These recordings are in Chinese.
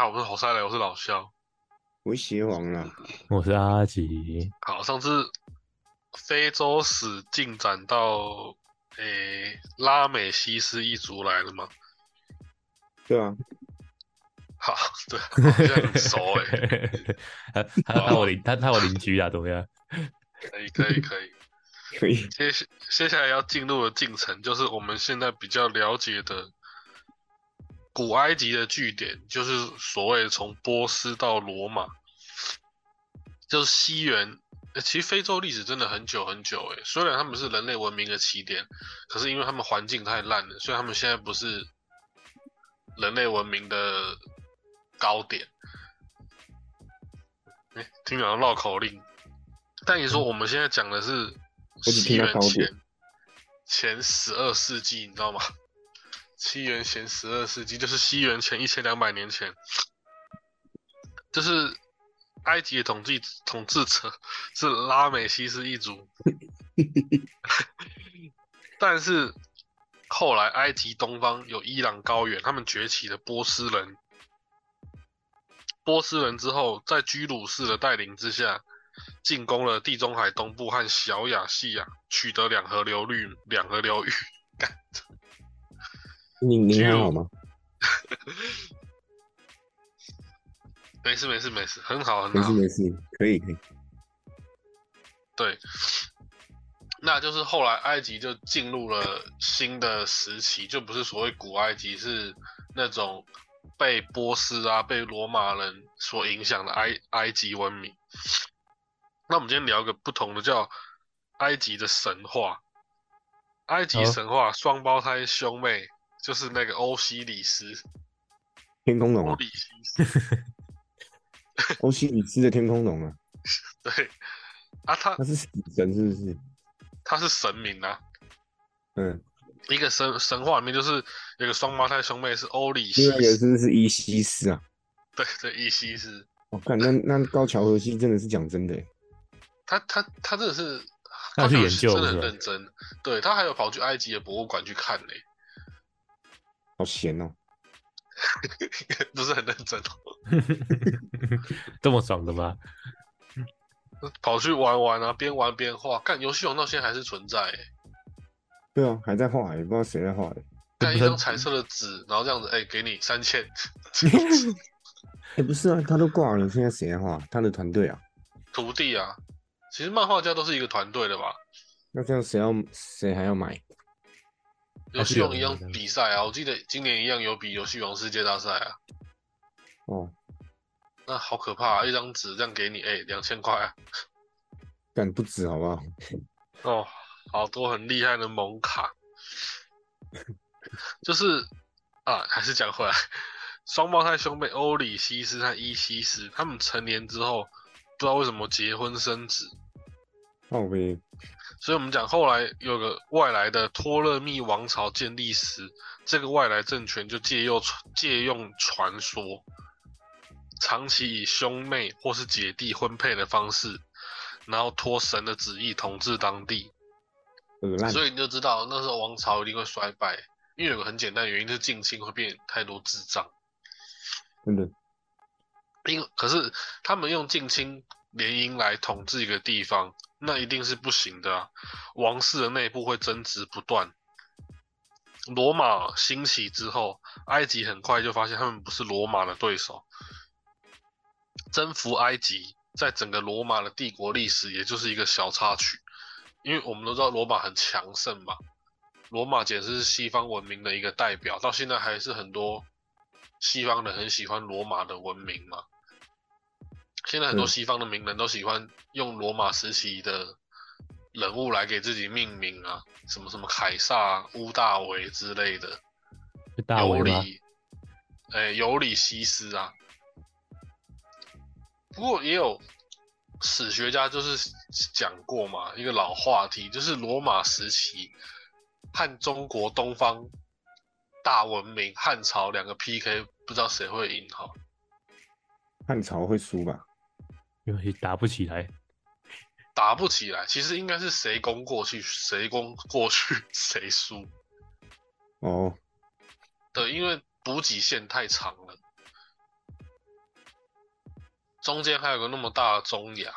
好，我是侯赛雷，我是老肖。我邪王啦，我是阿吉。好，上次非洲史进展到诶拉美西斯一族来了吗？对啊，好，对，好像很熟诶。他他他我邻他他我邻居啊，怎么样？可以可以可以。可以。接下接下来要进入的进程，就是我们现在比较了解的古埃及的据点，就是所谓从波斯到罗马，就是西元。其实非洲历史真的很久很久诶，虽然他们是人类文明的起点，可是因为他们环境太烂了，所以他们现在不是人类文明的高点。哎，听讲绕口令，但你说我们现在讲的是。西元前前十二世纪，你知道吗？西元前十二世纪就是西元前一千两百年前，就是埃及的统治统治者是拉美西斯一族，但是后来埃及东方有伊朗高原，他们崛起的波斯人，波斯人之后在居鲁士的带领之下。进攻了地中海东部和小亚细亚，取得两河流域。两河流域，干。你你还好吗？没事没事没事，很好很好。没事没事，可以可以。对，那就是后来埃及就进入了新的时期，就不是所谓古埃及，是那种被波斯啊、被罗马人所影响的埃埃及文明。那我们今天聊个不同的，叫埃及的神话。埃及神话双胞胎兄妹就是那个欧西里斯，天空龙。欧里西斯，欧西里斯的天空龙啊。对啊，他他是死神是不是？他是神明啊。嗯，一个神神话里面就是有个双胞胎兄妹是欧里西斯，也是是伊西斯啊。对对，伊西斯。我看那那高桥和希真的是讲真的。他他他真的是，他去研究，真的很认真。对他还有跑去埃及的博物馆去看嘞，好闲哦，不是很认真哦，这么爽的吗？跑去玩玩啊，边玩边画，看游戏王到现在还是存在哎。对啊，还在画，也不知道谁在画的。干一张彩色的纸，然后这样子，哎，给你三千。哎，不是啊，他都挂了，现在谁在画？他的团队啊？徒弟啊。其实漫画家都是一个团队的吧？那这样谁要谁还要买？游戏王一样比赛啊！我记得今年一样有比游戏王世界大赛啊。哦，那好可怕！一张纸这样给你，哎，两千块啊！但不止好不好？哦，好多很厉害的蒙卡。就是啊，还是讲回来，双胞胎兄妹欧里西斯和伊西斯，他们成年之后。不知道为什么结婚生子，好呗。所以，我们讲后来有个外来的托勒密王朝建立时，这个外来政权就借用借用传说，长期以兄妹或是姐弟婚配的方式，然后托神的旨意统治当地。所以你就知道那时候王朝一定会衰败，因为有个很简单的原因，就是近亲会变太多智障。真的。因可是他们用近亲联姻来统治一个地方，那一定是不行的。王室的内部会争执不断。罗马兴起之后，埃及很快就发现他们不是罗马的对手。征服埃及，在整个罗马的帝国历史，也就是一个小插曲。因为我们都知道罗马很强盛嘛，罗马简直是西方文明的一个代表，到现在还是很多西方人很喜欢罗马的文明嘛。现在很多西方的名人都喜欢用罗马时期的人物来给自己命名啊，什么什么凯撒、乌大维之类的。大尤里，哎，尤里西斯啊。不过也有史学家就是讲过嘛，一个老话题，就是罗马时期和中国东方大文明汉朝两个 PK，不知道谁会赢哈？汉朝会输吧？因为打不起来，打不起来，其实应该是谁攻过去，谁攻过去 谁输。哦，对，因为补给线太长了。中间还有个那么大的中亚。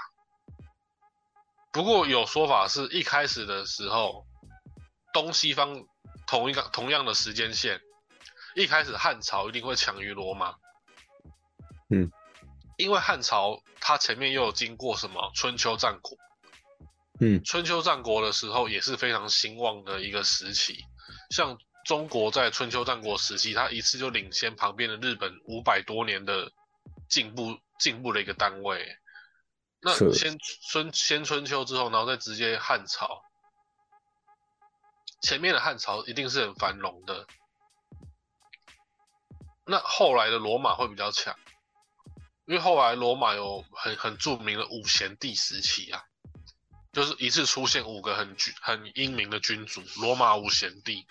不过有说法是一开始的时候，东西方同一个同样的时间线，一开始汉朝一定会强于罗马。嗯，因为汉朝它前面又有经过什么春秋战国，嗯春秋战国的时候也是非常兴旺的一个时期。像中国在春秋战国时期，它一次就领先旁边的日本五百多年的进步进步的一个单位。那先春先春秋之后，然后再直接汉朝，前面的汉朝一定是很繁荣的。那后来的罗马会比较强，因为后来罗马有很很著名的五贤帝时期啊，就是一次出现五个很君很英明的君主，罗马五贤帝。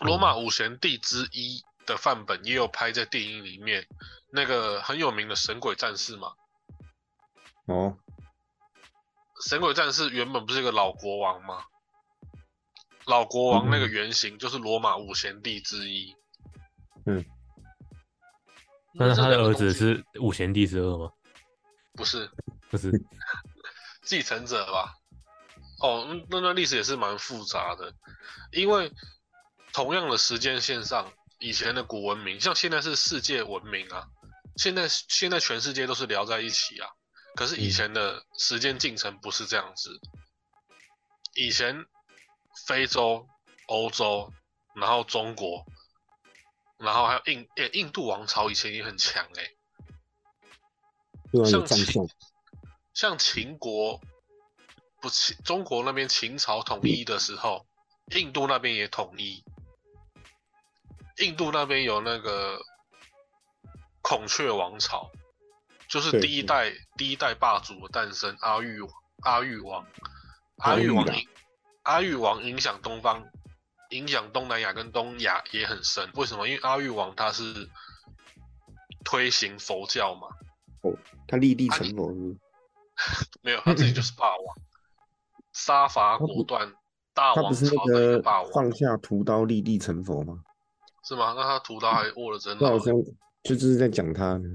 罗马五贤帝之一的范本也有拍在电影里面，那个很有名的神鬼战士嘛。哦，神鬼战士原本不是一个老国王吗？老国王那个原型就是罗马五贤帝之一。嗯，那他的儿子是五贤帝之二吗？不是不是，继承者吧？哦，嗯那段历史也是蛮复杂的，因为同样的时间线上，以前的古文明，像现在是世界文明啊，现在现在全世界都是聊在一起啊，可是以前的时间进程不是这样子，以前非洲、欧洲，然后中国，然后还有印诶、印度王朝以前也很强诶、像秦，像秦国不秦中国那边秦朝统一的时候，印度那边也统一。印度那边有那个孔雀王朝，就是第一代第一代霸主的诞生，阿育阿育王，阿阿育王影阿育王影响东方，影响东南亚跟东亚也很深。为什么？因为阿育王他是推行佛教嘛，哦他立地成佛是不是 没有，他自己就是霸王，杀伐果断，大王他不是那朝的一个个霸王，放下屠刀立地成佛吗？是吗？那他屠刀还握了真好。那好像就就是在讲他呢。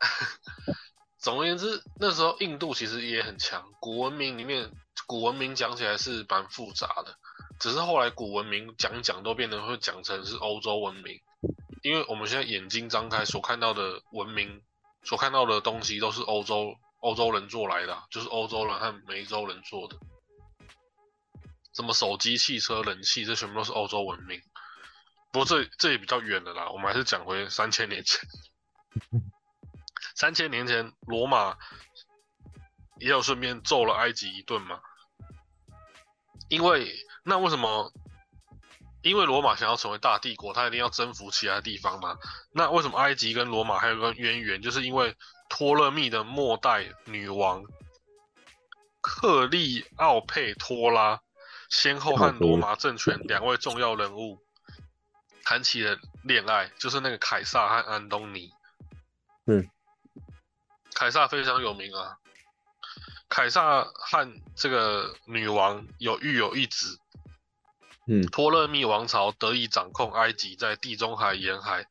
总而言之，那时候印度其实也很强，古文明里面，古文明讲起来是蛮复杂的，只是后来古文明讲讲都变得会讲成是欧洲文明，因为我们现在眼睛张开所看到的文明，所看到的东西都是欧洲欧洲人做来的，就是欧洲人和美洲人做的，什么手机、汽车、冷气，这全部都是欧洲文明。不过这这也比较远了啦，我们还是讲回三千年前。三千年前，罗马也有顺便揍了埃及一顿嘛。因为那为什么？因为罗马想要成为大帝国，他一定要征服其他地方嘛。那为什么埃及跟罗马还有个渊源？就是因为托勒密的末代女王克利奥佩托拉先后和罗马政权两位重要人物谈起了恋爱，就是那个凯撒和安东尼。嗯，凯撒非常有名啊。凯撒和这个女王有育有一子，嗯，托勒密王朝得以掌控埃及在地中海沿海，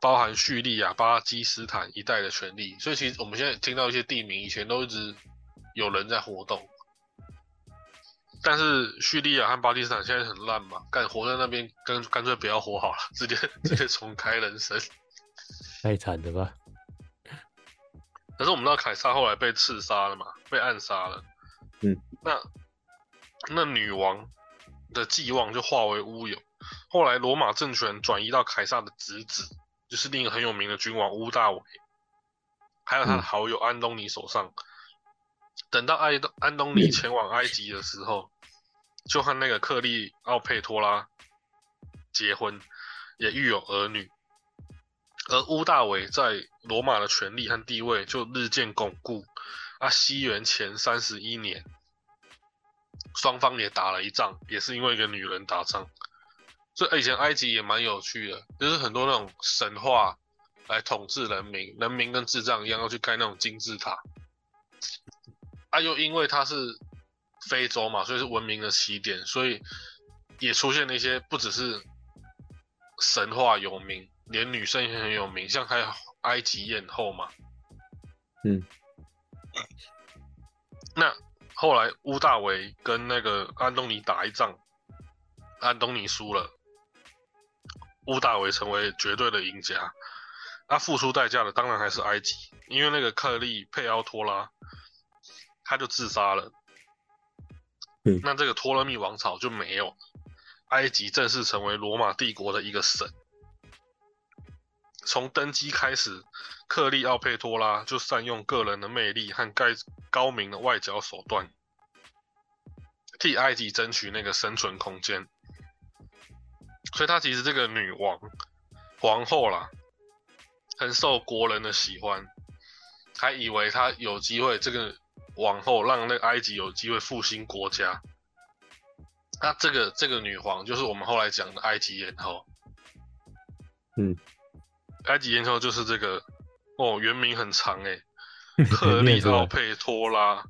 包含叙利亚、巴基斯坦一带的权利。所以其实我们现在听到一些地名，以前都一直有人在活动。但是叙利亚和巴基斯坦现在很烂嘛，干活在那边干干脆不要活好了，直接直接重开人生。太惨了吧？可是我们知道凯撒后来被刺杀了嘛，被暗杀了。嗯，那那女王的寄望就化为乌有。后来罗马政权转移到凯撒的侄子，就是另一个很有名的君王屋大维，还有他的嗯好友安东尼手上。等到安东安东尼前往埃及的时候，就和那个克利奥佩托拉结婚，也育有儿女。而屋大维在罗马的权力和地位就日渐巩固。啊，西元前三十一年，双方也打了一仗，也是因为一个女人打仗。所以以前埃及也蛮有趣的，就是很多那种神话来统治人民，人民跟智障一样要去盖那种金字塔。啊，又因为它是非洲嘛，所以是文明的起点，所以也出现了一些不只是神话有名，连女生也很有名，像还有埃及艳后嘛。嗯。那后来乌大维跟那个安东尼打一仗，安东尼输了，乌大维成为绝对的赢家。那付出代价的当然还是埃及，因为那个克利佩奥托拉他就自杀了。嗯。那这个托勒密王朝就没有，埃及正式成为罗马帝国的一个省。从登基开始，克利奥佩托拉就善用个人的魅力和盖高明的外交手段，替埃及争取那个生存空间。所以，他其实这个女王、皇后啦，很受国人的喜欢，还以为他有机会，这个王后让那个埃及有机会复兴国家。那这个这个女皇就是我们后来讲的埃及艳后。嗯。埃及艳后就是这个哦，原名很长哎，克利奥佩托拉，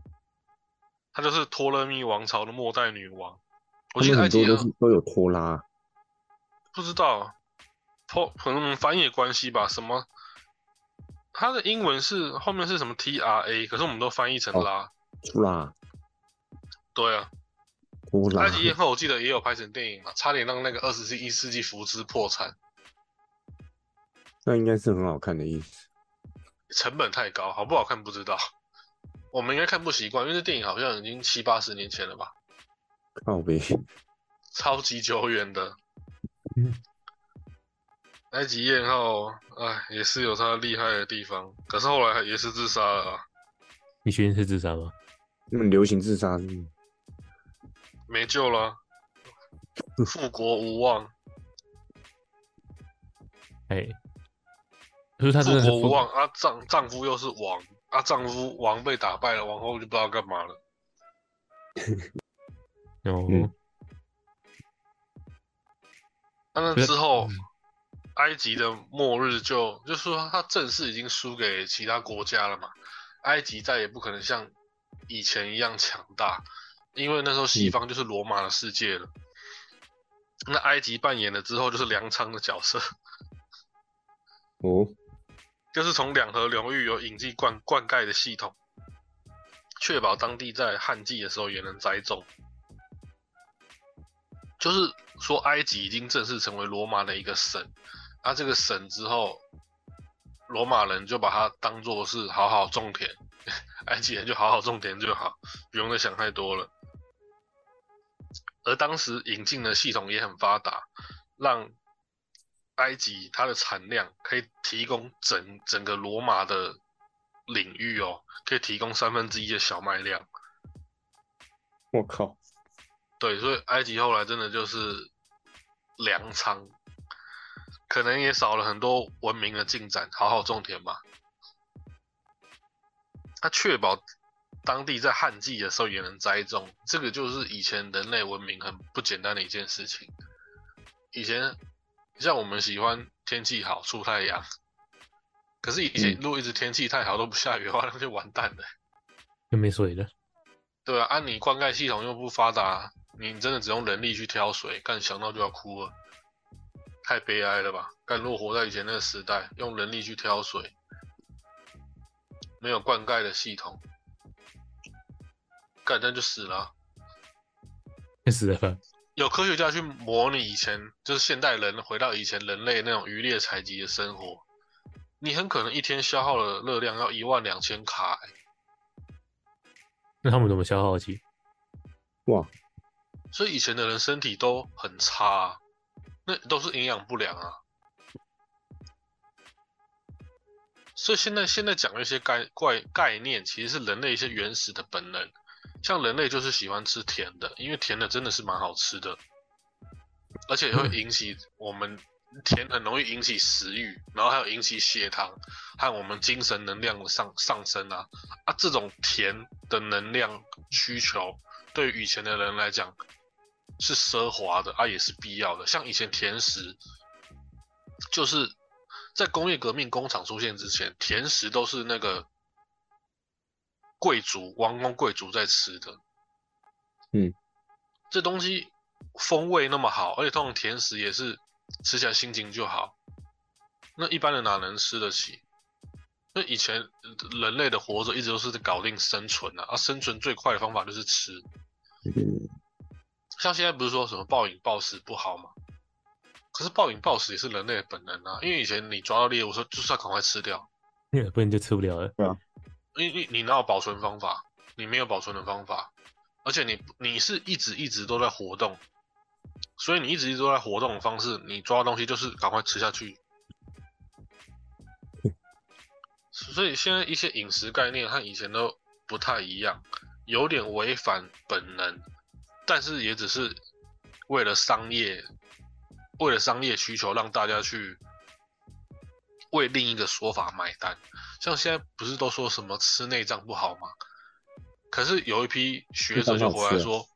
她就是托勒密王朝的末代女王。我记得埃及都是都有托拉，不知道托可能翻译关系吧？什么？它的英文是后面是什么 T R A，可是我们都翻译成拉。拉。对啊。埃及艳后我记得也有拍成电影嘛，差点让那个二十一世纪福斯破产。那应该是很好看的意思。成本太高，好不好看不知道。我们应该看不习惯，因为这电影好像已经七八十年前了吧？靠背，超级久远的。埃及艳后，哎，也是有他厉害的地方，可是后来也是自杀了。你确定是自杀吗？那么流行自杀，没救了，复国无望。哎。复国无望啊！丈丈夫又是王啊！丈夫王被打败了，王后就不知道干嘛了。哦，那那之后，埃及的末日就就是说他正式已经输给其他国家了嘛？埃及再也不可能像以前一样强大，因为那时候西方就是罗马的世界了。那埃及扮演了之后就是粮仓的角色。哦。就是从两河流域有引进灌灌溉的系统，确保当地在旱季的时候也能栽种。就是说，埃及已经正式成为罗马的一个省，那，这个省之后，罗马人就把它当做是好好种田，埃及人就好好种田就好，不用再想太多了。而当时引进的系统也很发达，让。埃及它的产量可以提供整整个罗马的领域哦，可以提供三分之一的小麦量。我靠！对，所以埃及后来真的就是粮仓，可能也少了很多文明的进展，好好种田吧。它确保当地在旱季的时候也能栽种，这个就是以前人类文明很不简单的一件事情。以前。像我们喜欢天气好出太阳，可是以前如果一直天气太好都不下雨的话，那就完蛋了，就没水了。对啊，按你灌溉系统又不发达，你真的只用人力去挑水，干想到就要哭了，太悲哀了吧？干如果活在以前那个时代，用人力去挑水，没有灌溉的系统，干那就死了，死了吧？有科学家去模拟以前，就是现代人回到以前人类那种渔猎采集的生活，你很可能一天消耗的热量要一万两千卡。那他们怎么消耗起？哇！所以以前的人身体都很差，那都是营养不良啊。所以现在现在讲的一些概怪概念，其实是人类一些原始的本能。像人类就是喜欢吃甜的，因为甜的真的是蛮好吃的，而且会引起我们甜很容易引起食欲，然后还有引起血糖和我们精神能量的上上升啊啊！这种甜的能量需求对于以前的人来讲是奢华的啊，也是必要的。像以前甜食，就是在工业革命工厂出现之前，甜食都是那个。贵族、王公贵族在吃的，嗯，这东西风味那么好，而且通常甜食也是吃起来心情就好。那一般人哪能吃得起？那以前人类的活着一直都是在搞定生存啊，啊，生存最快的方法就是吃。嗯，像现在不是说什么暴饮暴食不好吗？可是暴饮暴食也是人类的本能啊，因为以前你抓到猎物说就是要赶快吃掉，不然就吃不了了。因为你你你哪有保存方法？你没有保存的方法，而且你你是一直一直都在活动，所以你一直一直都在活动的方式，你抓到东西就是赶快吃下去。所以现在一些饮食概念和以前都不太一样，有点违反本能，但是也只是为了商业，为了商业需求让大家去为另一个说法买单。像现在不是都说什么吃内脏不好吗？可是有一批学者就回来说，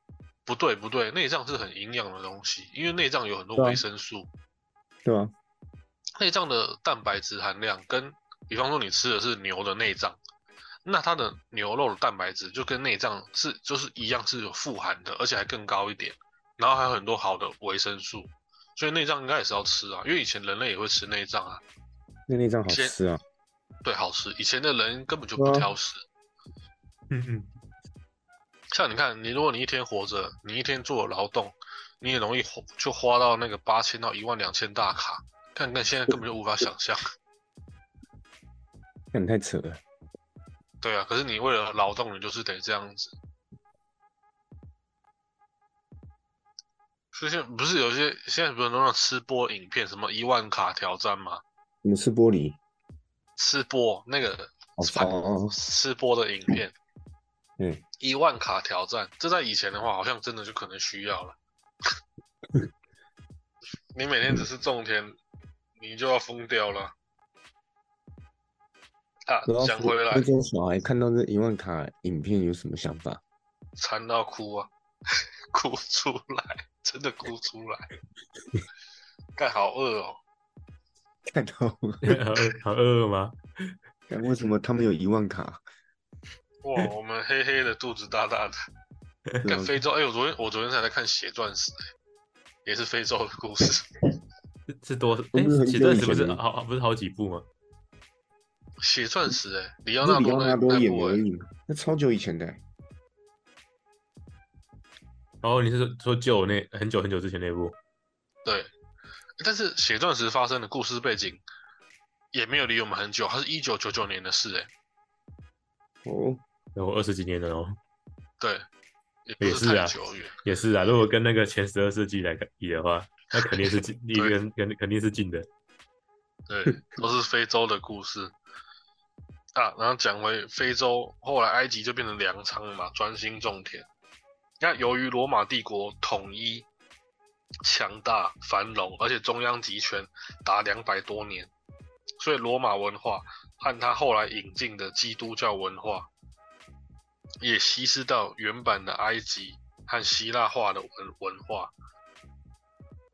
不对不对，内脏是很营养的东西，因为内脏有很多维生素。对啊，内脏的蛋白质含量跟，比方说你吃的是牛的内脏，那它的牛肉的蛋白质就跟内脏是就是一样是有富含的，而且还更高一点，然后还有很多好的维生素，所以内脏应该也是要吃啊，因为以前人类也会吃内脏啊。那内脏好吃啊？对，好吃。以前的人根本就不挑食。嗯嗯。像你看，你如果你一天活着，你一天做劳动，你也容易就花到那个八千到一万两千大卡，看看现在根本就无法想象。那你太扯了。对啊，可是你为了劳动，你就是得这样子。所以现不是有些现在不是都在吃播影片，什么一万卡挑战吗？你们吃玻璃？吃播那个吃播的影片。嗯，一万卡挑战，这在以前的话，好像真的就可能需要了。你每天只是种田，你就要疯掉了。啊，想回来，那种小孩看到这一万卡影片有什么想法？馋到哭啊，哭出来，真的哭出来。盖好饿哦，看到 好饿吗？为什么他们有一万卡？哇，我们黑黑的，肚子大大的，跟非洲。哎，我昨天我昨天才在看《血钻石》，也是非洲的故事。是多？哎，《血钻石》不是好不是好几部吗？《血钻石》哎，里奥纳多演而已嘛，那超久以前的。哦，你是说旧那很久很久之前那部？对，但是《血钻石》发生的故事背景也没有离我们很久，它是一九九九年的事哎。哦，有二十几年了哦。对，也是啊，也是啊。如果跟那个前十二世纪来比的话，那肯定是近，离跟肯肯定是近的。对，都是非洲的故事啊。然后讲回非洲，后来埃及就变成粮仓嘛，专心种田。那由于罗马帝国统一、强大、繁荣，而且中央集权达两百多年，所以罗马文化。和他后来引进的基督教文化，也稀释到原版的埃及和希腊化的文文化。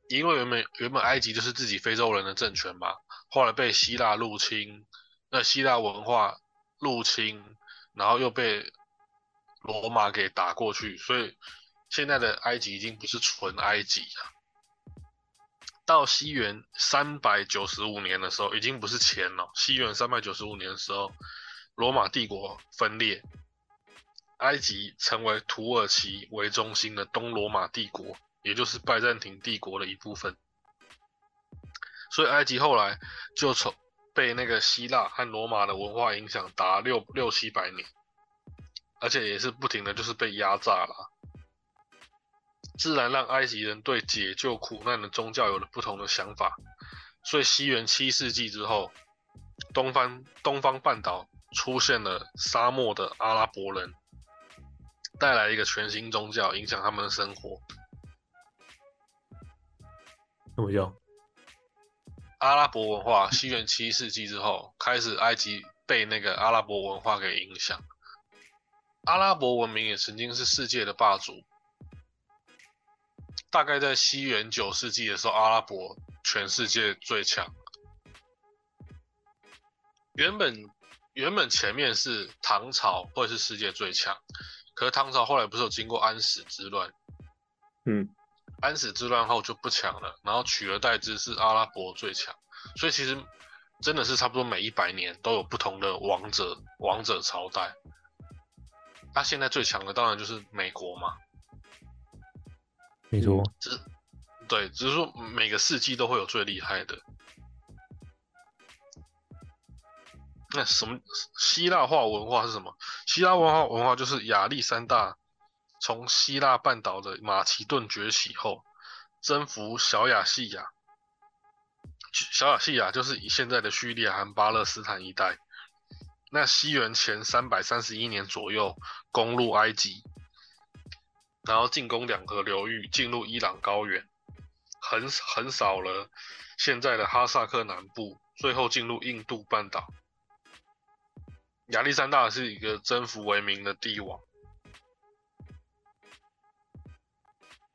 因为原本原本埃及就是自己非洲人的政权嘛，后来被希腊入侵，那希腊文化入侵，然后又被罗马给打过去，所以现在的埃及已经不是纯埃及了。到西元三百九十五年的时候，已经不是钱了。西元三百九十五年的时候，罗马帝国分裂，埃及成为土耳其为中心的东罗马帝国，也就是拜占庭帝国的一部分。所以埃及后来就从被那个希腊和罗马的文化影响达六六七百年，而且也是不停的就是被压榨了。自然让埃及人对解救苦难的宗教有了不同的想法，所以西元七世纪之后，东方东方半岛出现了沙漠的阿拉伯人，带来一个全新宗教，影响他们的生活。怎么叫阿拉伯文化？西元七世纪之后，开始埃及被那个阿拉伯文化给影响。阿拉伯文明也曾经是世界的霸主。大概在西元九世纪的时候，阿拉伯全世界最强。原本原本前面是唐朝会是世界最强，可是唐朝后来不是有经过安史之乱？嗯，安史之乱后就不强了，然后取而代之是阿拉伯最强。所以其实真的是差不多每一百年都有不同的王者王者朝代。他现在最强的当然就是美国嘛，没错，只对，只是说每个世纪都会有最厉害的。那什么希腊化文化是什么？希腊文化文化就是亚历山大从希腊半岛的马其顿崛起后，征服小亚细亚。小亚细亚就是以现在的叙利亚和巴勒斯坦一带。那西元前三百三十一年左右，攻入埃及，然后进攻两河流域，进入伊朗高原，横横扫了现在的哈萨克南部，最后进入印度半岛。亚历山大是一个征服为名的帝王。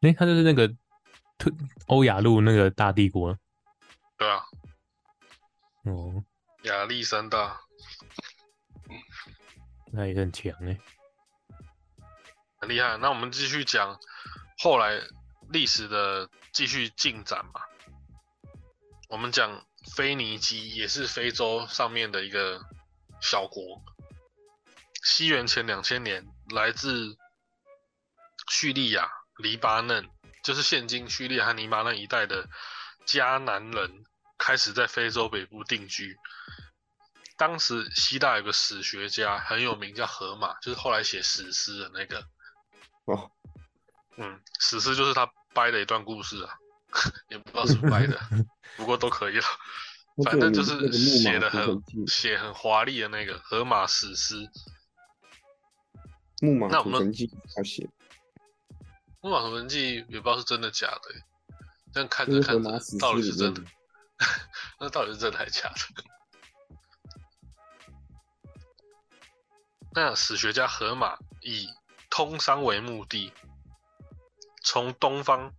哎，他就是那个特欧亚路那个大帝国。对啊。哦。亚历山大。那也很强哎。很厉害。那我们继续讲后来历史的继续进展吧。我们讲腓尼基，也是非洲上面的一个。小国，西元前两千年，来自叙利亚、黎巴嫩，就是现今叙利亚和黎巴嫩一带的迦南人，开始在非洲北部定居。当时希腊有个史学家很有名，叫荷马，就是后来写史诗的那个。哦，嗯，史诗就是他掰的一段故事啊，也不知道是不是掰的，不过都可以了。反正就是写的很写很华丽的那个《荷马史诗》。木马屠城记他写。木马屠城记也不知道是真的假的，但看着看着到底是真的，那到底是真的还是假的？那史学家荷马以通商为目的，从东方。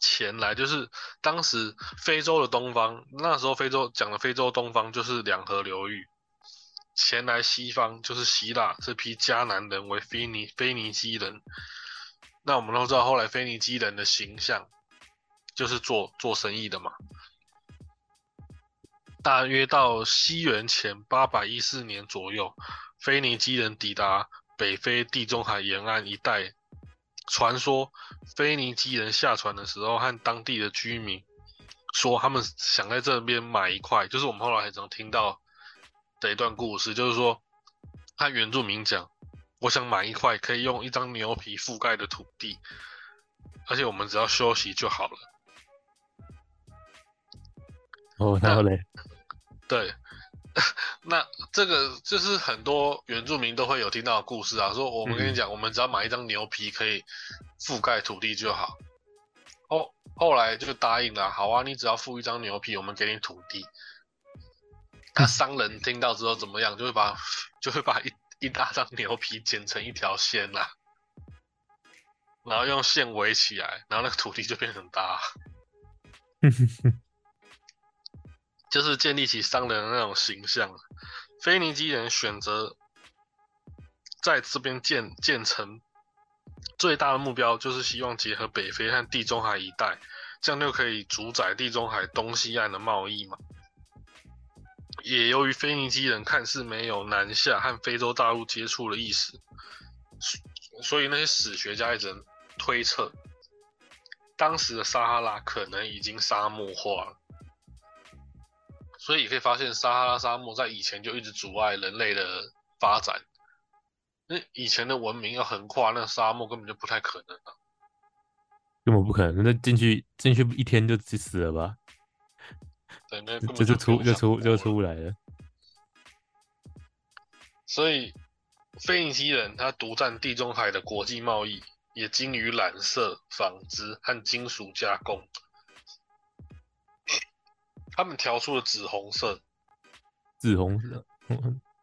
前来就是当时非洲的东方，那时候非洲讲的非洲东方就是两河流域。前来西方就是希腊这批迦南人为腓尼腓尼基人。那我们都知道后来腓尼基人的形象就是做做生意的嘛。大约到西元前八百一四年左右，腓尼基人抵达北非地中海沿岸一带。传说，腓尼基人下船的时候，和当地的居民说，他们想在这边买一块，就是我们后来很常听到的一段故事，就是说，和原住民讲，我想买一块可以用一张牛皮覆盖的土地，而且我们只要休息就好了。哦，然后嘞？对。那这个就是很多原住民都会有听到的故事啊，说我们跟你讲，我们只要买一张牛皮可以覆盖土地就好。后后来就答应了，好啊，你只要付一张牛皮，我们给你土地。那商人听到之后怎么样？就会把就会把一一大张牛皮剪成一条线啦，然后用线围起来，然后那个土地就变很大。就是建立起商人的那种形象。腓尼基人选择在这边建建成，最大的目标就是希望结合北非和地中海一带，这样就可以主宰地中海东西岸的贸易嘛。也由于腓尼基人看似没有南下和非洲大陆接触的意思，所以那些史学家一直推测，当时的撒哈拉可能已经沙漠化了。所以可以发现，撒哈拉沙漠在以前就一直阻碍人类的发展。那以前的文明要横跨那沙漠，根本就不太可能啊！根本不可能，那进去进去一天就死了吧？对，那就就出就出就出不来了。所以，腓尼基人他独占地中海的国际贸易，也精于染色、纺织和金属加工。他们调出了紫红色，紫红色，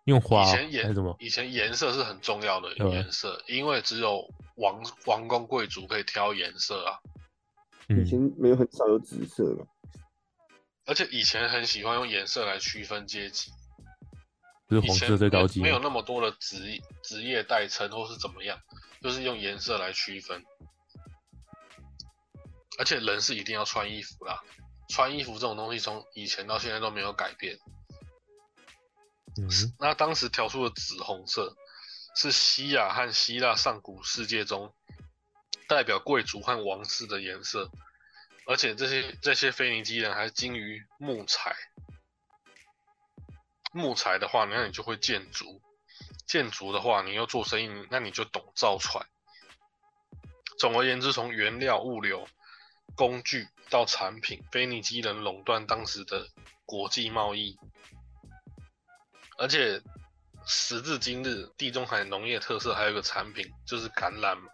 用花以前颜什么？以前颜色是很重要的颜色，因为只有王王公贵族可以挑颜色啊。以前没有很少有紫色的，而且以前很喜欢用颜色来区分阶级。就是红色最高级，没有那么多的职职业代称或是怎么样，就是用颜色来区分。而且人是一定要穿衣服啦。穿衣服这种东西，从以前到现在都没有改变。那当时调出的紫红色，是西亚和希腊上古世界中代表贵族和王室的颜色。而且这些这些腓尼基人还精于木材。木材的话，那你就会建筑；建筑的话，你要做生意，那你就懂造船。总而言之，从原料、物流、工具到产品，腓尼基人垄断当时的国际贸易。而且时至今日，地中海农业特色还有一个产品就是橄榄嘛。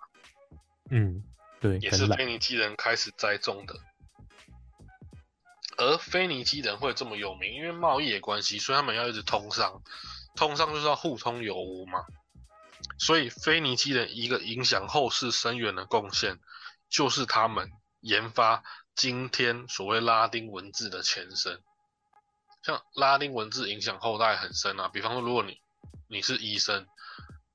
嗯，对，也是腓尼基人开始栽种的。而腓尼基人会这么有名，因为贸易的关系，所以他们要一直通商，通商就是要互通有无嘛。所以腓尼基人一个影响后世深远的贡献，就是他们研发今天所谓拉丁文字的前身。像拉丁文字影响后代很深啊，比方说，如果你你是医生，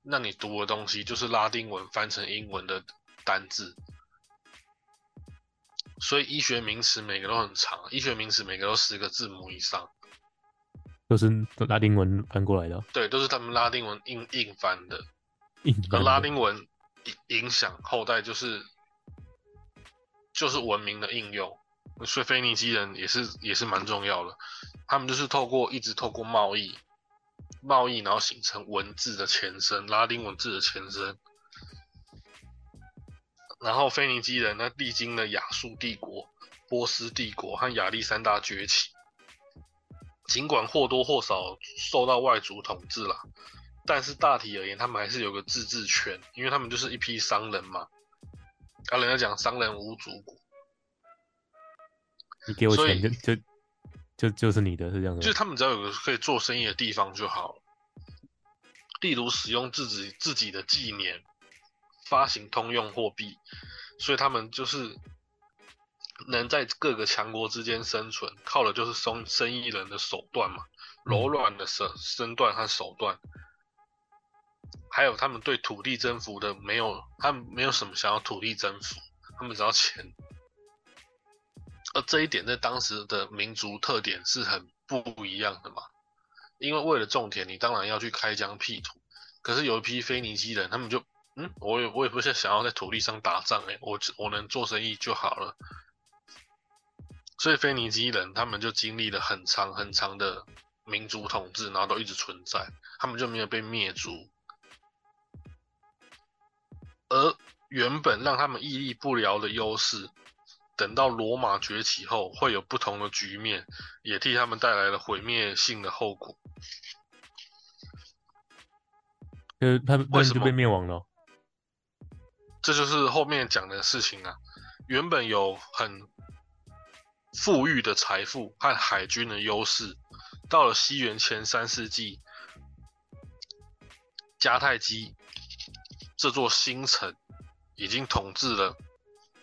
那你读的东西就是拉丁文翻成英文的单字。所以医学名词每个都很长，医学名词每个都十个字母以上，都是拉丁文翻过来的。对，都是他们拉丁文硬硬翻的。硬而拉丁文影影响后代，就是就是文明的应用。所以腓尼基人也是也是蛮重要的，他们就是透过一直透过贸易，贸易然后形成文字的前身，拉丁文字的前身。然后腓尼基人呢，历经了亚述帝国、波斯帝国和亚历山大崛起，尽管或多或少受到外族统治了，但是大体而言，他们还是有个自治权，因为他们就是一批商人嘛。啊，人家讲商人无祖国，你给我钱就就就就是你的，是这样的。就是他们只要有个可以做生意的地方就好了，例如使用自己自己的纪年。发行通用货币，所以他们就是能在各个强国之间生存，靠的就是生生意人的手段嘛，柔软的身身段和手段，还有他们对土地征服的没有，他们没有什么想要土地征服，他们只要钱。而这一点在当时的民族特点是很不一样的嘛，因为为了种田，你当然要去开疆辟土，可是有一批腓尼基人，他们就。嗯，我也我也不是想要在土地上打仗哎，我我能做生意就好了。所以腓尼基人他们就经历了很长很长的民族统治，然后都一直存在，他们就没有被灭族。而原本让他们屹立不摇的优势，等到罗马崛起后，会有不同的局面，也替他们带来了毁灭性的后果。呃，他们为什么被灭亡了？这就是后面讲的事情啊。原本有很富裕的财富和海军的优势，到了西元前三世纪，迦太基这座新城已经统治了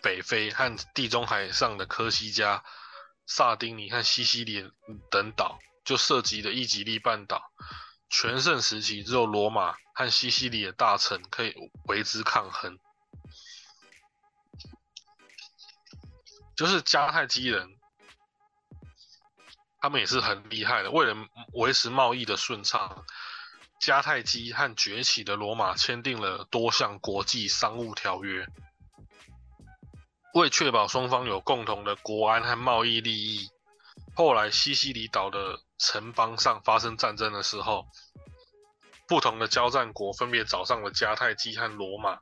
北非和地中海上的科西嘉、萨丁尼和西西里等岛，就涉及了伊吉利半岛。全盛时期，只有罗马和西西里的大臣可以为之抗衡。就是迦太基人，他们也是很厉害的。为了维持贸易的顺畅，迦太基和崛起的罗马签订了多项国际商务条约。为确保双方有共同的国安和贸易利益，后来西西里岛的城邦上发生战争的时候，不同的交战国分别找上了迦太基和罗马。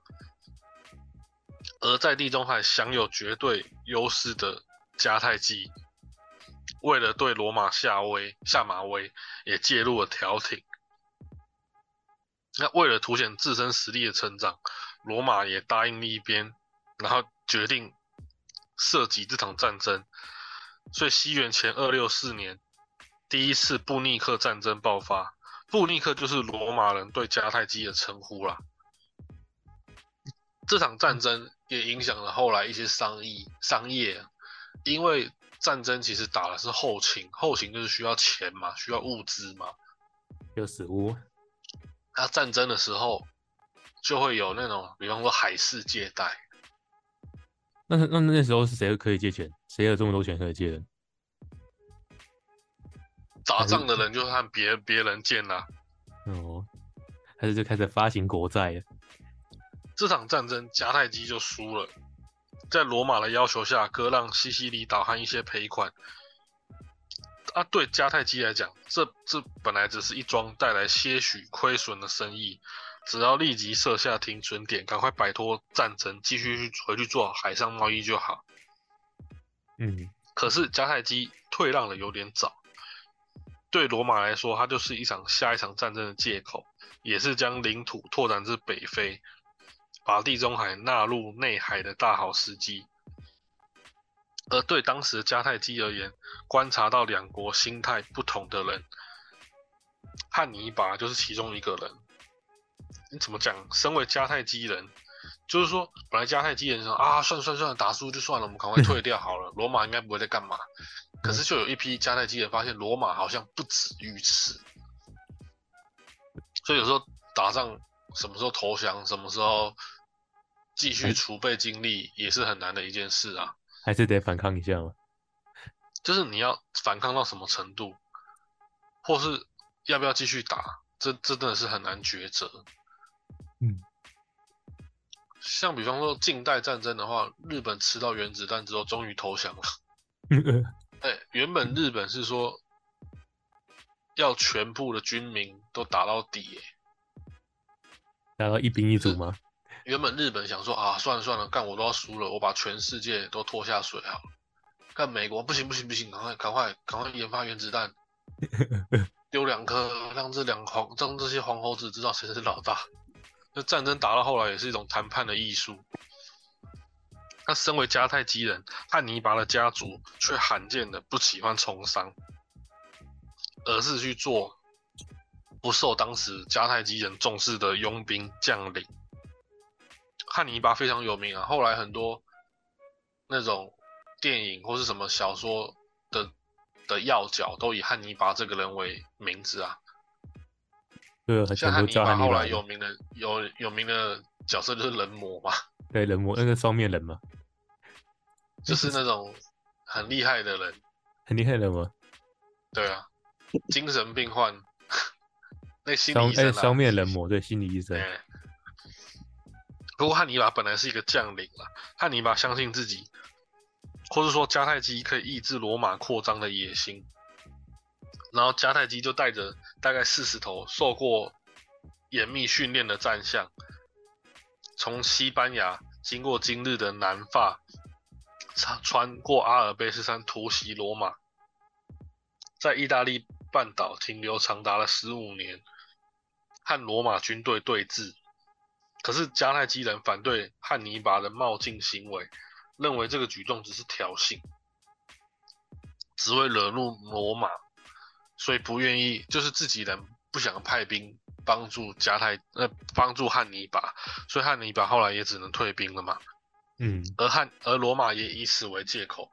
而在地中海享有绝对优势的迦太基，为了对罗马下威下马威，也介入了调停。那为了凸显自身实力的成长，罗马也答应一边，然后决定涉及这场战争。所以西元前二六四年，第一次布匿克战争爆发。布匿克就是罗马人对迦太基的称呼啦。这场战争也影响了后来一些商议商业，因为战争其实打的是后勤，后勤就是需要钱嘛，需要物资嘛，有食物。那战争的时候就会有那种，比方说海事借贷。那那那时候是谁可以借钱？谁有这么多钱可以借的？打仗的人就和别别人见呐。哦，还是就开始发行国债了。这场战争迦太基就输了，在罗马的要求下割让西西里岛和一些赔款。啊，对迦太基来讲，这这本来只是一桩带来些许亏损的生意，只要立即设下停损点，赶快摆脱战争，继续去回去做海上贸易就好。嗯，可是迦太基退让的有点早，对罗马来说，它就是一场下一场战争的借口，也是将领土拓展至北非，把地中海纳入内海的大好时机。而对当时的迦太基而言，观察到两国心态不同的人，汉尼拔就是其中一个人。你怎么讲？身为迦太基人，就是说，本来迦太基人说啊，算算算，打输就算了，我们赶快退掉好了。罗马应该不会再干嘛。可是就有一批迦太基人发现，罗马好像不止于此。所以有时候打仗，什么时候投降，什么时候继续储备精力，也是很难的一件事啊。还是得反抗一下吗？就是你要反抗到什么程度，或是要不要继续打，这这真的是很难抉择。嗯，像比方说近代战争的话，日本吃到原子弹之后，终于投降了。哎，原本日本是说要全部的军民都打到底，打到一兵一卒吗？原本日本想说啊，算了算了，干我都要输了，我把全世界都拖下水好了。干美国不行不行不行，赶快赶快赶快研发原子弹，丢两颗，让这两黄让这些黄猴子知道谁是老大。那战争打到后来也是一种谈判的艺术。他身为迦太基人，汉尼拔的家族却罕见的不喜欢从商，而是去做不受当时迦太基人重视的佣兵将领。汉尼拔非常有名啊，后来很多那种电影或是什么小说的的要角都以汉尼拔这个人为名字啊。对，像汉尼拔后来有名的有有名的角色就是人魔嘛。对，人魔那个双面人嘛，就是那种很厉害的人。很厉害的吗？对啊，精神病患，那心理医生。双面人魔，对，心理医生。不过汉尼拔本来是一个将领了，汉尼拔相信自己，或者说迦太基可以抑制罗马扩张的野心，然后迦太基就带着大概四十头受过严密训练的战象，从西班牙经过今日的南法，穿穿过阿尔卑斯山突袭罗马，在意大利半岛停留长达了十五年，和罗马军队对峙。可是迦太基人反对汉尼拔的冒进行为，认为这个举动只是挑衅，只会惹怒罗马，所以不愿意，就是自己人不想派兵帮助迦太，呃，帮助汉尼拔，所以汉尼拔后来也只能退兵了嘛。嗯，而汉而罗马也以此为借口，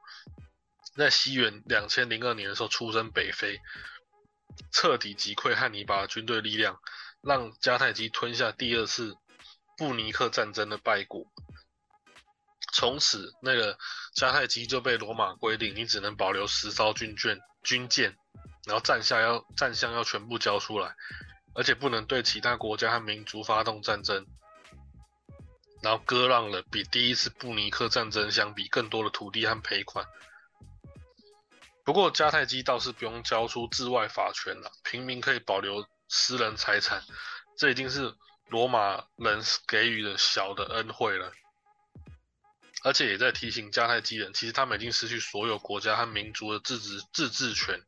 在西元两千零二年的时候出征北非，彻底击溃汉尼拔军队力量，让迦太基吞下第二次。布尼克战争的败果，从此那个迦太基就被罗马规定，你只能保留十艘军舰，军舰，然后战下要战象要全部交出来，而且不能对其他国家和民族发动战争，然后割让了比第一次布尼克战争相比更多的土地和赔款。不过迦太基倒是不用交出治外法权了，平民可以保留私人财产，这已经是。罗马人给予的小的恩惠了，而且也在提醒迦太基人，其实他们已经失去所有国家和民族的自治自治权，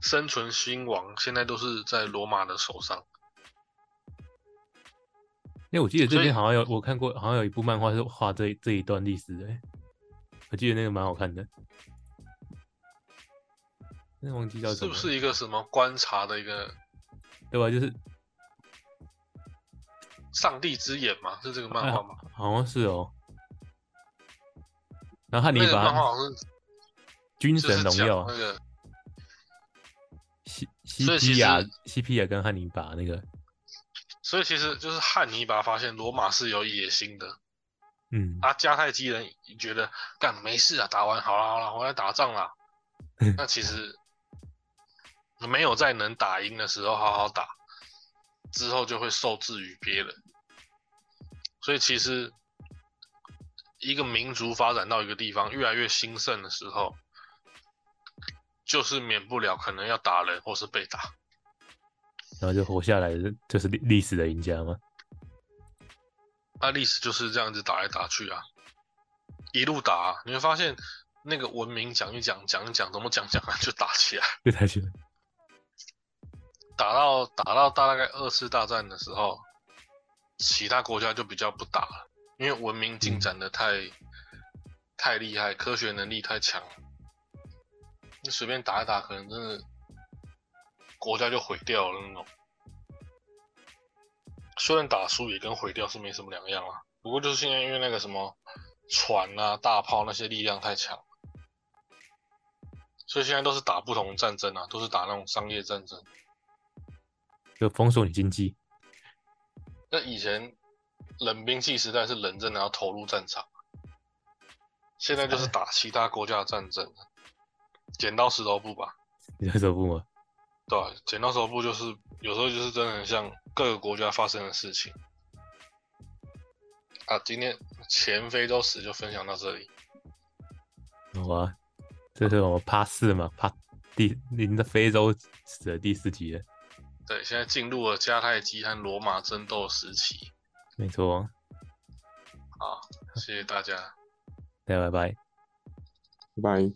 生存兴亡现在都是在罗马的手上。哎，我记得这边好像有我看过，好像有一部漫画是画这这一段历史的，我记得那个蛮好看的。那忘记叫什么是不是一个什么观察的一个，对吧？就是。上帝之眼嘛，是这个漫画吗？好像是哦。然后汉尼拔漫画好像是军神荣耀那个西西皮亚西皮亚跟汉尼拔那个，所以其实就是汉尼拔发现罗马是有野心的，嗯，啊，迦太基人觉得干没事啊，打完好了好了，回来打仗了。那其实没有在能打赢的时候好好打，之后就会受制于别人。所以其实一个民族发展到一个地方越来越兴盛的时候，就是免不了可能要打人或是被打，然后就活下来的就是历历史的赢家吗？那历史就是这样子打来打去啊，一路打，你会发现那个文明讲一讲讲一讲，怎么讲讲啊就打起来，就打起来，打到打到大概二次大战的时候，其他国家就比较不打了，因为文明进展的太太厉害，科学能力太强，你随便打一打，可能真的国家就毁掉了那种。虽然打输也跟毁掉是没什么两样啊，不过就是现在因为那个什么船啊、大炮那些力量太强，所以现在都是打不同战争啊，都是打那种商业战争，就封锁你经济。那以前冷兵器时代是人真的要投入战场，现在就是打其他国家的战争，剪刀石头布吧？剪刀石头布吗？对，剪刀石头布就是有时候就是真的很像。各个国家发生的事情啊，今天前非洲史就分享到这里。好啊，这是我们趴四嘛，趴第您的非洲史的第四集了。对，现在进入了迦太基和罗马争斗时期。没错。好，谢谢大家。大家拜拜。拜。